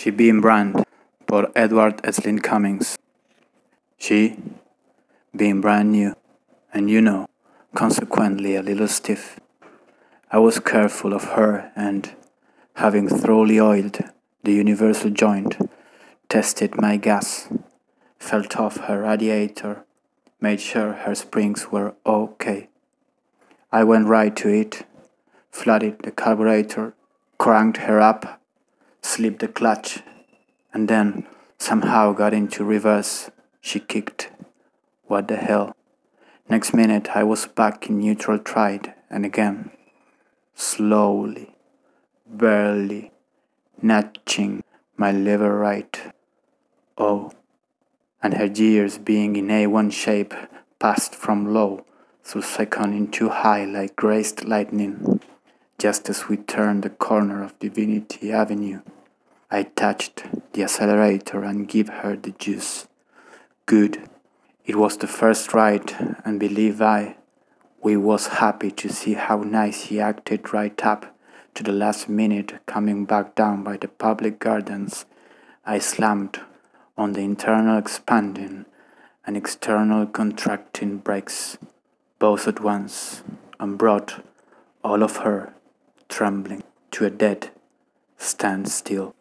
She being brand por Edward Estlin Cummings. She being brand new, and you know, consequently a little stiff. I was careful of her and, having thoroughly oiled the universal joint, tested my gas, felt off her radiator, made sure her springs were okay. I went right to it, flooded the carburetor, cranked her up, slipped the clutch, and then somehow got into reverse. She kicked. What the hell? Next minute I was back in neutral tried and again. Slowly, barely, nudging my lever right. Oh, and her gears being in A1 shape passed from low through second into high like grazed lightning. Just as we turned the corner of Divinity Avenue, I touched the accelerator and gave her the juice. Good. It was the first ride, and believe I, we was happy to see how nice he acted right up to the last minute coming back down by the public gardens. I slammed on the internal expanding and external contracting brakes both at once and brought all of her trembling to a dead standstill.